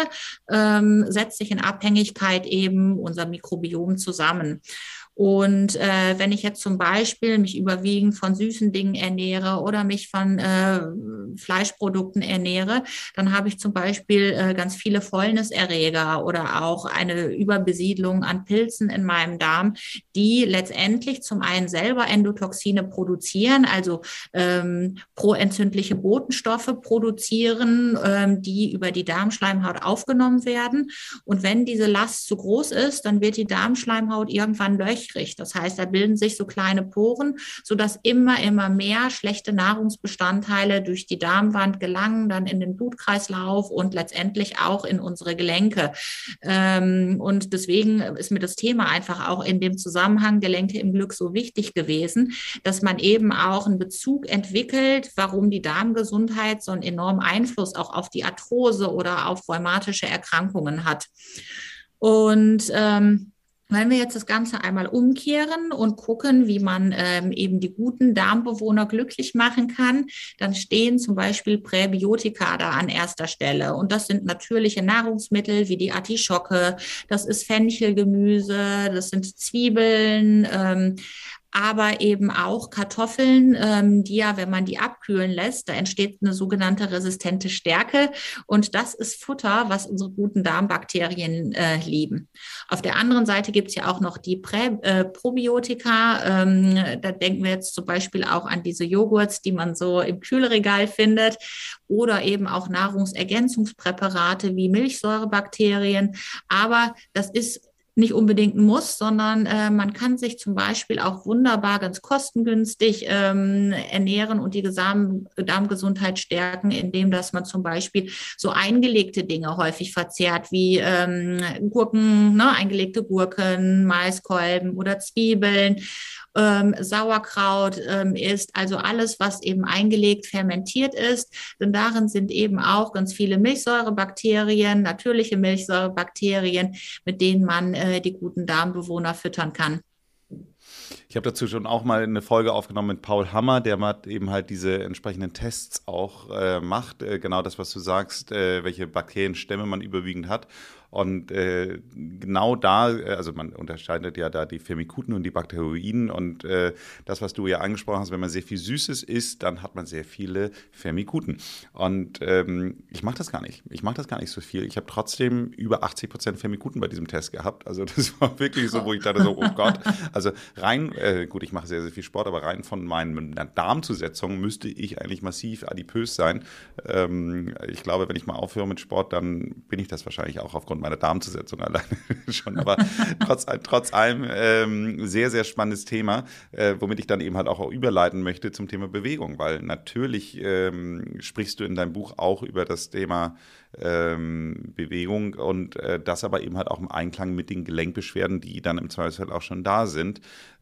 ähm, setzt sich in Abhängigkeit eben unser Mikrobiom zusammen. Und äh, wenn ich jetzt zum Beispiel mich überwiegend von süßen Dingen ernähre oder mich von äh, Fleischprodukten ernähre, dann habe ich zum Beispiel äh, ganz viele Fäulniserreger oder auch eine Überbesiedlung an Pilzen in meinem Darm, die letztendlich zum einen selber Endotoxine produzieren, also ähm, proentzündliche Botenstoffe produzieren, ähm, die über die Darmschleimhaut aufgenommen werden. Und wenn diese Last zu groß ist, dann wird die Darmschleimhaut irgendwann löchrig löchrig. Das heißt, da bilden sich so kleine Poren, sodass immer, immer mehr schlechte Nahrungsbestandteile durch die Darmwand gelangen, dann in den Blutkreislauf und letztendlich auch in unsere Gelenke. Ähm, und deswegen ist mir das Thema einfach auch in dem Zusammenhang Gelenke im Glück so wichtig gewesen, dass man eben auch einen Bezug entwickelt, warum die Darmgesundheit so einen enormen Einfluss auch auf die Arthrose oder auf rheumatische Erkrankungen hat. Und ähm, wenn wir jetzt das Ganze einmal umkehren und gucken, wie man ähm, eben die guten Darmbewohner glücklich machen kann, dann stehen zum Beispiel Präbiotika da an erster Stelle. Und das sind natürliche Nahrungsmittel wie die Artischocke, das ist Fenchelgemüse, das sind Zwiebeln, ähm, aber eben auch Kartoffeln, ähm, die ja, wenn man die abkühlen lässt, da entsteht eine sogenannte resistente Stärke. Und das ist Futter, was unsere guten Darmbakterien äh, lieben. Auf der anderen Seite gibt es ja auch noch die Prä äh, Probiotika. Ähm, da denken wir jetzt zum Beispiel auch an diese Joghurts, die man so im Kühlregal findet. Oder eben auch Nahrungsergänzungspräparate wie Milchsäurebakterien. Aber das ist nicht unbedingt muss, sondern äh, man kann sich zum Beispiel auch wunderbar ganz kostengünstig ähm, ernähren und die Gesam Darmgesundheit stärken, indem dass man zum Beispiel so eingelegte Dinge häufig verzehrt, wie ähm, Gurken, ne, eingelegte Gurken, Maiskolben oder Zwiebeln ähm, Sauerkraut ähm, ist, also alles, was eben eingelegt fermentiert ist. Denn darin sind eben auch ganz viele Milchsäurebakterien, natürliche Milchsäurebakterien, mit denen man äh, die guten Darmbewohner füttern kann. Ich habe dazu schon auch mal eine Folge aufgenommen mit Paul Hammer, der eben halt diese entsprechenden Tests auch äh, macht. Äh, genau das, was du sagst, äh, welche Bakterienstämme man überwiegend hat. Und äh, genau da, äh, also man unterscheidet ja da die Firmikuten und die Bakterioiden. Und äh, das, was du ja angesprochen hast, wenn man sehr viel Süßes isst, dann hat man sehr viele Firmikuten. Und ähm, ich mache das gar nicht. Ich mache das gar nicht so viel. Ich habe trotzdem über 80 Prozent Firmikuten bei diesem Test gehabt. Also das war wirklich so, wo ich dachte so, oh Gott. Also rein, äh, gut, ich mache sehr, sehr viel Sport, aber rein von meiner Darmzusetzung müsste ich eigentlich massiv adipös sein. Ähm, ich glaube, wenn ich mal aufhöre mit Sport, dann bin ich das wahrscheinlich auch aufgrund meine Darmzusetzung alleine schon. Aber trotz, trotz allem ähm, sehr, sehr spannendes Thema, äh, womit ich dann eben halt auch überleiten möchte zum Thema Bewegung, weil natürlich ähm, sprichst du in deinem Buch auch über das Thema ähm, Bewegung und äh, das aber eben halt auch im Einklang mit den Gelenkbeschwerden, die dann im Zweifelsfall auch schon da sind.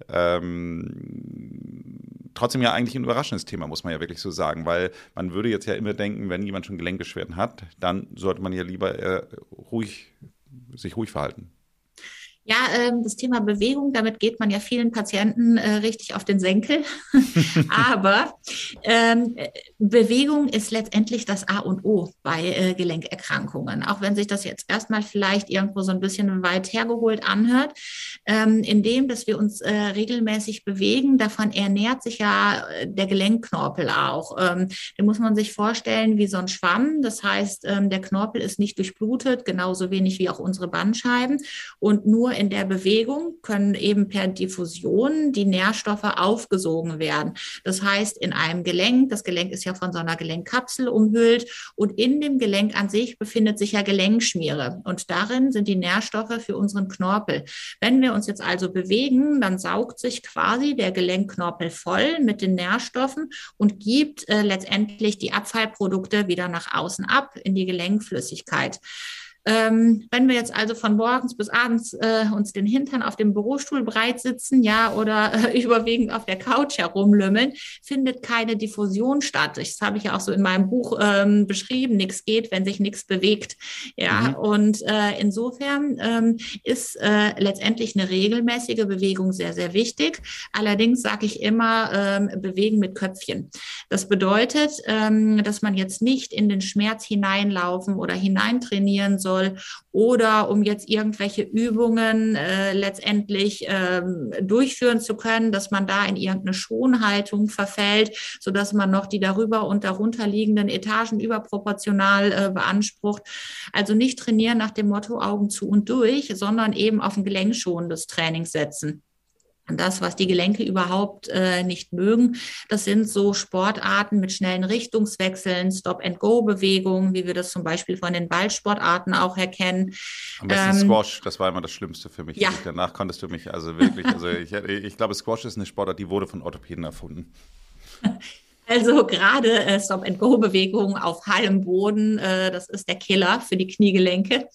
Ähm, trotzdem ja eigentlich ein überraschendes Thema, muss man ja wirklich so sagen, weil man würde jetzt ja immer denken, wenn jemand schon Gelenkbeschwerden hat, dann sollte man ja lieber äh, ruhig, sich ruhig verhalten. Ja, ähm, das Thema Bewegung, damit geht man ja vielen Patienten äh, richtig auf den Senkel. Aber ähm, Bewegung ist letztendlich das A und O bei äh, Gelenkerkrankungen. Auch wenn sich das jetzt erstmal vielleicht irgendwo so ein bisschen weit hergeholt anhört, ähm, indem, dass wir uns äh, regelmäßig bewegen, davon ernährt sich ja äh, der Gelenkknorpel auch. Ähm, den muss man sich vorstellen wie so ein Schwamm. Das heißt, der Knorpel ist nicht durchblutet, genauso wenig wie auch unsere Bandscheiben. Und nur in der Bewegung können eben per Diffusion die Nährstoffe aufgesogen werden. Das heißt, in einem Gelenk, das Gelenk ist ja von so einer Gelenkkapsel umhüllt und in dem Gelenk an sich befindet sich ja Gelenkschmiere und darin sind die Nährstoffe für unseren Knorpel. Wenn wir uns jetzt also bewegen, dann saugt sich quasi der Gelenkknorpel voll mit den Nährstoffen und gibt äh, letztendlich die Abfallprodukte wieder nach außen ab in die Gelenkflüssigkeit. Ähm, wenn wir jetzt also von morgens bis abends äh, uns den Hintern auf dem Bürostuhl breit sitzen, ja, oder äh, überwiegend auf der Couch herumlümmeln, findet keine Diffusion statt. Das habe ich ja auch so in meinem Buch ähm, beschrieben. Nichts geht, wenn sich nichts bewegt. Ja, mhm. und äh, insofern ähm, ist äh, letztendlich eine regelmäßige Bewegung sehr, sehr wichtig. Allerdings sage ich immer, ähm, bewegen mit Köpfchen. Das bedeutet, ähm, dass man jetzt nicht in den Schmerz hineinlaufen oder hineintrainieren soll soll oder um jetzt irgendwelche Übungen äh, letztendlich ähm, durchführen zu können, dass man da in irgendeine Schonhaltung verfällt, so dass man noch die darüber und darunter liegenden Etagen überproportional äh, beansprucht. Also nicht trainieren nach dem Motto Augen zu und durch, sondern eben auf ein gelenkschonendes Training setzen. Das, was die Gelenke überhaupt äh, nicht mögen, das sind so Sportarten mit schnellen Richtungswechseln, Stop-and-Go-Bewegungen, wie wir das zum Beispiel von den Ballsportarten auch erkennen. Am besten ähm, Squash, das war immer das Schlimmste für mich. Ja. Danach konntest du mich also wirklich, also ich, ich glaube, Squash ist eine Sportart, die wurde von Orthopäden erfunden. Also gerade äh, Stop-and-Go-Bewegungen auf hallem Boden, äh, das ist der Killer für die Kniegelenke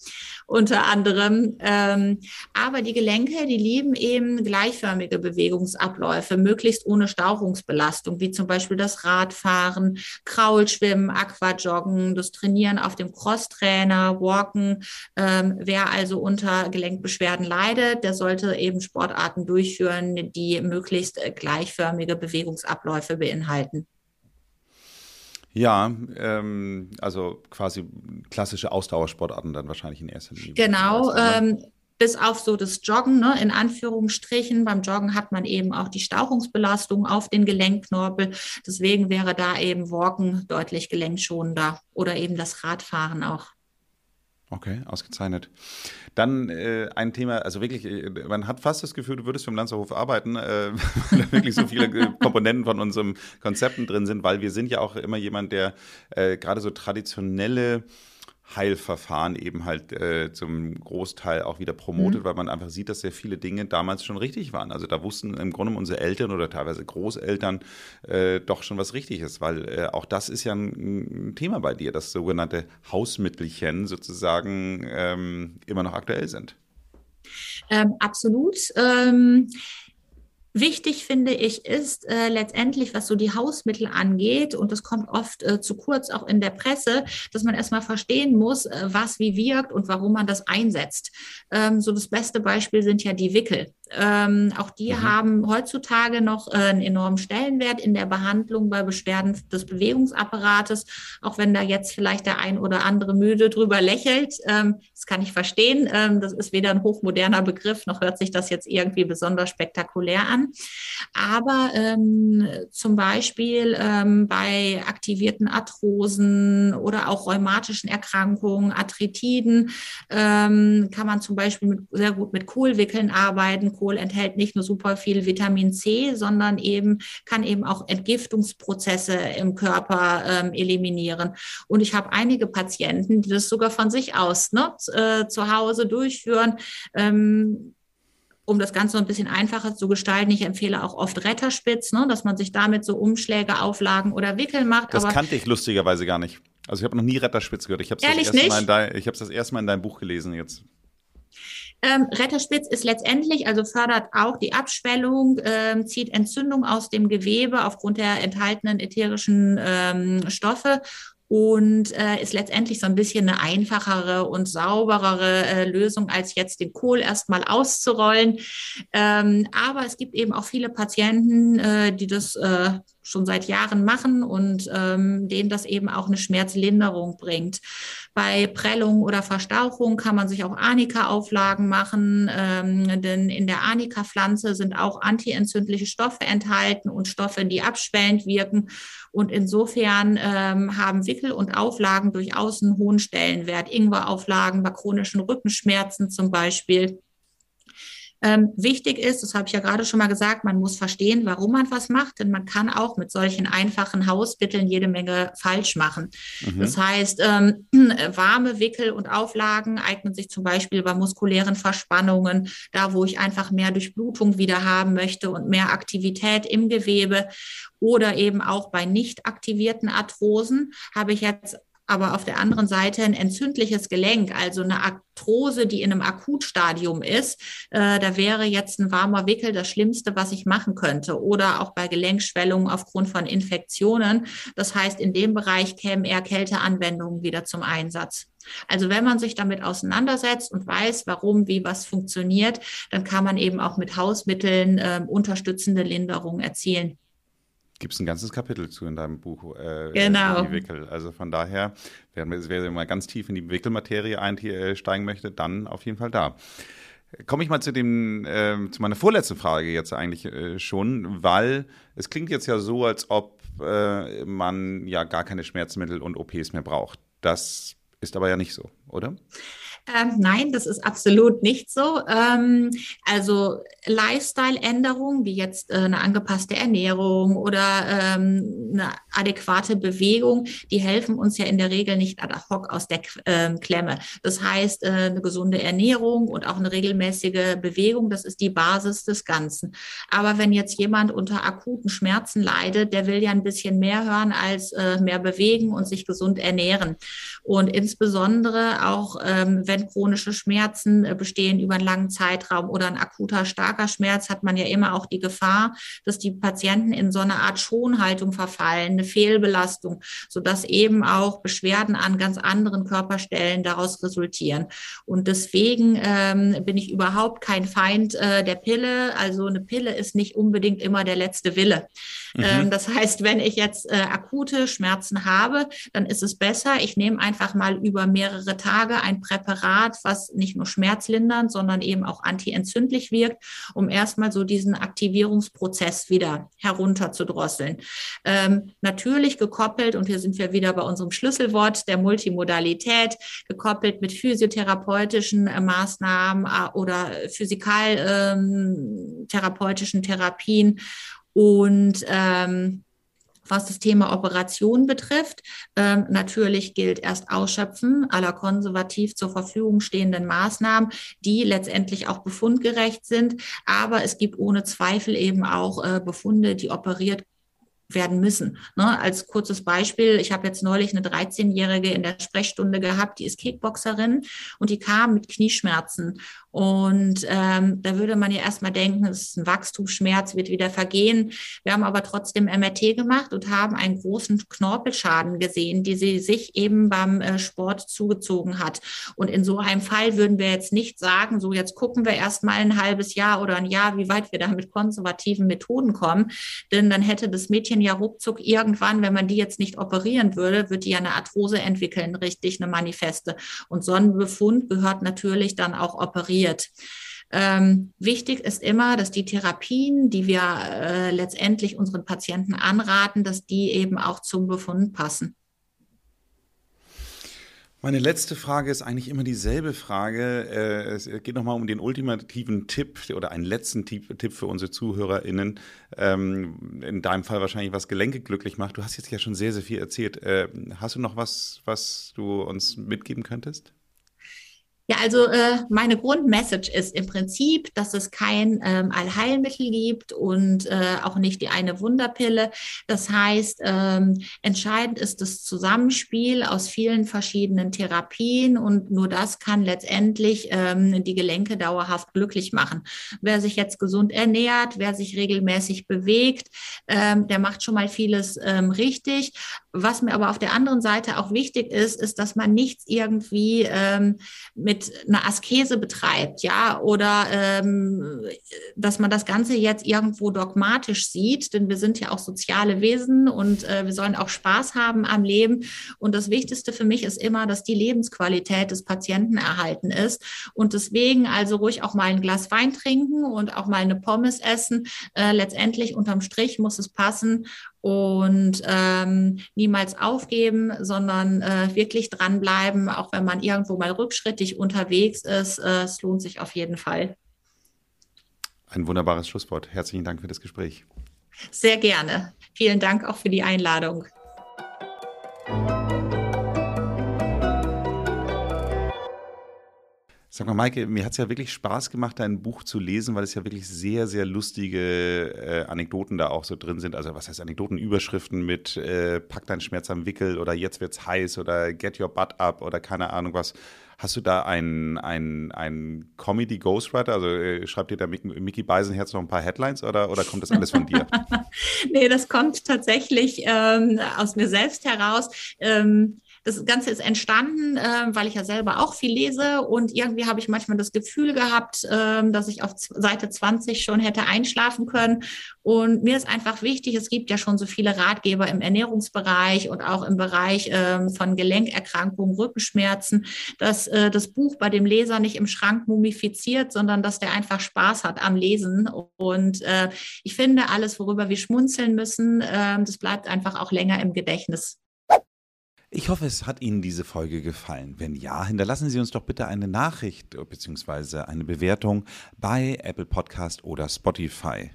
unter anderem. Ähm, aber die Gelenke, die lieben eben gleichförmige Bewegungsabläufe, möglichst ohne Stauchungsbelastung, wie zum Beispiel das Radfahren, Kraulschwimmen, Aquajoggen, das Trainieren auf dem Crosstrainer, Walken. Ähm, wer also unter Gelenkbeschwerden leidet, der sollte eben Sportarten durchführen, die möglichst äh, gleichförmige Bewegungsabläufe beinhalten. Ja, ähm, also quasi klassische Ausdauersportarten dann wahrscheinlich in erster Linie. Genau. Ähm, bis auf so das Joggen, ne, in Anführungsstrichen. Beim Joggen hat man eben auch die Stauchungsbelastung auf den Gelenkknorpel. Deswegen wäre da eben Walken deutlich gelenkschonender oder eben das Radfahren auch. Okay, ausgezeichnet. Dann äh, ein Thema, also wirklich, äh, man hat fast das Gefühl, du würdest für den Lanzerhof arbeiten, äh, weil da wirklich so viele äh, Komponenten von unseren Konzepten drin sind, weil wir sind ja auch immer jemand, der äh, gerade so traditionelle Heilverfahren eben halt äh, zum Großteil auch wieder promotet, mhm. weil man einfach sieht, dass sehr viele Dinge damals schon richtig waren. Also da wussten im Grunde unsere Eltern oder teilweise Großeltern äh, doch schon was richtig ist, weil äh, auch das ist ja ein, ein, Thema bei dir, dass sogenannte Hausmittelchen sozusagen ähm, immer noch aktuell sind. Ähm, absolut. Ähm Wichtig finde ich ist äh, letztendlich, was so die Hausmittel angeht, und das kommt oft äh, zu kurz auch in der Presse, dass man erstmal verstehen muss, äh, was wie wirkt und warum man das einsetzt. Ähm, so das beste Beispiel sind ja die Wickel. Ähm, auch die mhm. haben heutzutage noch äh, einen enormen Stellenwert in der Behandlung bei Beschwerden des Bewegungsapparates, auch wenn da jetzt vielleicht der ein oder andere müde drüber lächelt. Ähm, das kann ich verstehen. Ähm, das ist weder ein hochmoderner Begriff, noch hört sich das jetzt irgendwie besonders spektakulär an. Aber ähm, zum Beispiel ähm, bei aktivierten Arthrosen oder auch rheumatischen Erkrankungen, Arthritiden, ähm, kann man zum Beispiel mit, sehr gut mit Kohlwickeln arbeiten Blumenkohl enthält nicht nur super viel Vitamin C, sondern eben kann eben auch Entgiftungsprozesse im Körper ähm, eliminieren. Und ich habe einige Patienten, die das sogar von sich aus ne, äh, zu Hause durchführen. Ähm, um das Ganze ein bisschen einfacher zu gestalten. Ich empfehle auch oft Retterspitz, ne, dass man sich damit so Umschläge, Auflagen oder Wickel macht. Das kannte ich lustigerweise gar nicht. Also ich habe noch nie Retterspitz gehört. Ich habe es das, das erste Mal in dein Buch gelesen jetzt. Ähm, Retterspitz ist letztendlich, also fördert auch die Abschwellung, ähm, zieht Entzündung aus dem Gewebe aufgrund der enthaltenen ätherischen ähm, Stoffe und äh, ist letztendlich so ein bisschen eine einfachere und sauberere äh, Lösung, als jetzt den Kohl erstmal auszurollen. Ähm, aber es gibt eben auch viele Patienten, äh, die das äh, schon seit Jahren machen und ähm, denen das eben auch eine Schmerzlinderung bringt. Bei Prellung oder Verstauchung kann man sich auch Arnika-Auflagen machen, ähm, denn in der Arnika-Pflanze sind auch antientzündliche Stoffe enthalten und Stoffe, die abschwellend wirken. Und insofern ähm, haben Wickel und Auflagen durchaus einen hohen Stellenwert. Ingwer-Auflagen bei chronischen Rückenschmerzen zum Beispiel. Ähm, wichtig ist, das habe ich ja gerade schon mal gesagt, man muss verstehen, warum man was macht, denn man kann auch mit solchen einfachen Hausmitteln jede Menge falsch machen. Mhm. Das heißt, ähm, warme Wickel und Auflagen eignen sich zum Beispiel bei muskulären Verspannungen, da wo ich einfach mehr Durchblutung wieder haben möchte und mehr Aktivität im Gewebe oder eben auch bei nicht aktivierten Arthrosen habe ich jetzt aber auf der anderen Seite ein entzündliches Gelenk, also eine Arthrose, die in einem Akutstadium ist, äh, da wäre jetzt ein warmer Wickel das Schlimmste, was ich machen könnte. Oder auch bei Gelenkschwellungen aufgrund von Infektionen. Das heißt, in dem Bereich kämen eher Kälteanwendungen wieder zum Einsatz. Also wenn man sich damit auseinandersetzt und weiß, warum, wie was funktioniert, dann kann man eben auch mit Hausmitteln äh, unterstützende Linderung erzielen gibt es ein ganzes Kapitel zu in deinem Buch. Äh, genau. Die Wickel. Also von daher, wer, wer mal ganz tief in die Wickelmaterie einsteigen möchte, dann auf jeden Fall da. Komme ich mal zu dem, äh, zu meiner vorletzten Frage jetzt eigentlich äh, schon, weil es klingt jetzt ja so, als ob äh, man ja gar keine Schmerzmittel und OPs mehr braucht. Das ist aber ja nicht so, oder? Ähm, nein, das ist absolut nicht so. Ähm, also Lifestyle-Änderungen, wie jetzt äh, eine angepasste Ernährung oder ähm, eine adäquate Bewegung, die helfen uns ja in der Regel nicht ad hoc aus der äh, Klemme. Das heißt, äh, eine gesunde Ernährung und auch eine regelmäßige Bewegung, das ist die Basis des Ganzen. Aber wenn jetzt jemand unter akuten Schmerzen leidet, der will ja ein bisschen mehr hören als äh, mehr bewegen und sich gesund ernähren. Und insbesondere auch, ähm, wenn chronische Schmerzen äh, bestehen über einen langen Zeitraum oder ein akuter starker Schmerz, hat man ja immer auch die Gefahr, dass die Patienten in so eine Art Schonhaltung verfallen, eine Fehlbelastung, sodass eben auch Beschwerden an ganz anderen Körperstellen daraus resultieren. Und deswegen ähm, bin ich überhaupt kein Feind äh, der Pille. Also eine Pille ist nicht unbedingt immer der letzte Wille. Mhm. Ähm, das heißt, wenn ich jetzt äh, akute Schmerzen habe, dann ist es besser, ich nehme einfach mal über mehrere Tage ein Präparat, was nicht nur schmerzlindernd, sondern eben auch antientzündlich wirkt, um erstmal so diesen Aktivierungsprozess wieder herunterzudrosseln. Ähm, natürlich gekoppelt, und hier sind wir wieder bei unserem Schlüsselwort der Multimodalität, gekoppelt mit physiotherapeutischen äh, Maßnahmen äh, oder physikaltherapeutischen ähm, Therapien und ähm, was das Thema Operation betrifft, ähm, natürlich gilt erst Ausschöpfen aller konservativ zur Verfügung stehenden Maßnahmen, die letztendlich auch befundgerecht sind. Aber es gibt ohne Zweifel eben auch äh, Befunde, die operiert werden müssen. Ne, als kurzes Beispiel, ich habe jetzt neulich eine 13-Jährige in der Sprechstunde gehabt, die ist Kickboxerin und die kam mit Knieschmerzen. Und ähm, da würde man ja erstmal denken, es ist ein Wachstumsschmerz, wird wieder vergehen. Wir haben aber trotzdem MRT gemacht und haben einen großen Knorpelschaden gesehen, die sie sich eben beim äh, Sport zugezogen hat. Und in so einem Fall würden wir jetzt nicht sagen, so jetzt gucken wir erstmal ein halbes Jahr oder ein Jahr, wie weit wir da mit konservativen Methoden kommen. Denn dann hätte das Mädchen ja ruckzuck irgendwann, wenn man die jetzt nicht operieren würde, wird die ja eine Arthrose entwickeln, richtig, eine Manifeste. Und so ein Befund gehört natürlich dann auch operiert ignoriert. Ähm, wichtig ist immer, dass die Therapien, die wir äh, letztendlich unseren Patienten anraten, dass die eben auch zum Befund passen. Meine letzte Frage ist eigentlich immer dieselbe Frage. Äh, es geht nochmal um den ultimativen Tipp oder einen letzten Tipp für unsere ZuhörerInnen. Ähm, in deinem Fall wahrscheinlich, was Gelenke glücklich macht. Du hast jetzt ja schon sehr, sehr viel erzählt. Äh, hast du noch was, was du uns mitgeben könntest? Ja, also äh, meine Grundmessage ist im Prinzip, dass es kein ähm, Allheilmittel gibt und äh, auch nicht die eine Wunderpille. Das heißt, ähm, entscheidend ist das Zusammenspiel aus vielen verschiedenen Therapien und nur das kann letztendlich ähm, die Gelenke dauerhaft glücklich machen. Wer sich jetzt gesund ernährt, wer sich regelmäßig bewegt, ähm, der macht schon mal vieles ähm, richtig. Was mir aber auf der anderen Seite auch wichtig ist, ist, dass man nichts irgendwie ähm, mit einer Askese betreibt, ja, oder ähm, dass man das Ganze jetzt irgendwo dogmatisch sieht, denn wir sind ja auch soziale Wesen und äh, wir sollen auch Spaß haben am Leben. Und das Wichtigste für mich ist immer, dass die Lebensqualität des Patienten erhalten ist. Und deswegen also ruhig auch mal ein Glas Wein trinken und auch mal eine Pommes essen. Äh, letztendlich unterm Strich muss es passen und ähm, niemals aufgeben, sondern äh, wirklich dranbleiben, auch wenn man irgendwo mal rückschrittig unterwegs ist. Äh, es lohnt sich auf jeden Fall. Ein wunderbares Schlusswort. Herzlichen Dank für das Gespräch. Sehr gerne. Vielen Dank auch für die Einladung. Sag mal, Maike, mir hat es ja wirklich Spaß gemacht, dein Buch zu lesen, weil es ja wirklich sehr, sehr lustige äh, Anekdoten da auch so drin sind. Also was heißt Anekdoten? Überschriften mit äh, Pack deinen Schmerz am Wickel oder Jetzt wird's heiß oder Get your butt up oder keine Ahnung was. Hast du da einen ein Comedy-Ghostwriter? Also äh, schreibt dir da Mickey Beisenherz noch ein paar Headlines oder, oder kommt das alles von dir? nee, das kommt tatsächlich ähm, aus mir selbst heraus. Ähm, das Ganze ist entstanden, äh, weil ich ja selber auch viel lese und irgendwie habe ich manchmal das Gefühl gehabt, äh, dass ich auf Seite 20 schon hätte einschlafen können. Und mir ist einfach wichtig, es gibt ja schon so viele Ratgeber im Ernährungsbereich und auch im Bereich äh, von Gelenkerkrankungen, Rückenschmerzen, dass äh, das Buch bei dem Leser nicht im Schrank mumifiziert, sondern dass der einfach Spaß hat am Lesen. Und äh, ich finde, alles, worüber wir schmunzeln müssen, äh, das bleibt einfach auch länger im Gedächtnis. Ich hoffe, es hat Ihnen diese Folge gefallen. Wenn ja, hinterlassen Sie uns doch bitte eine Nachricht bzw. eine Bewertung bei Apple Podcast oder Spotify.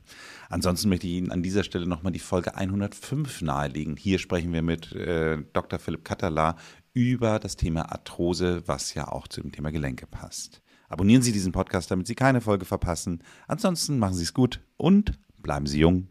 Ansonsten möchte ich Ihnen an dieser Stelle nochmal die Folge 105 nahelegen. Hier sprechen wir mit äh, Dr. Philipp Katterla über das Thema Arthrose, was ja auch zu dem Thema Gelenke passt. Abonnieren Sie diesen Podcast, damit Sie keine Folge verpassen. Ansonsten machen Sie es gut und bleiben Sie jung.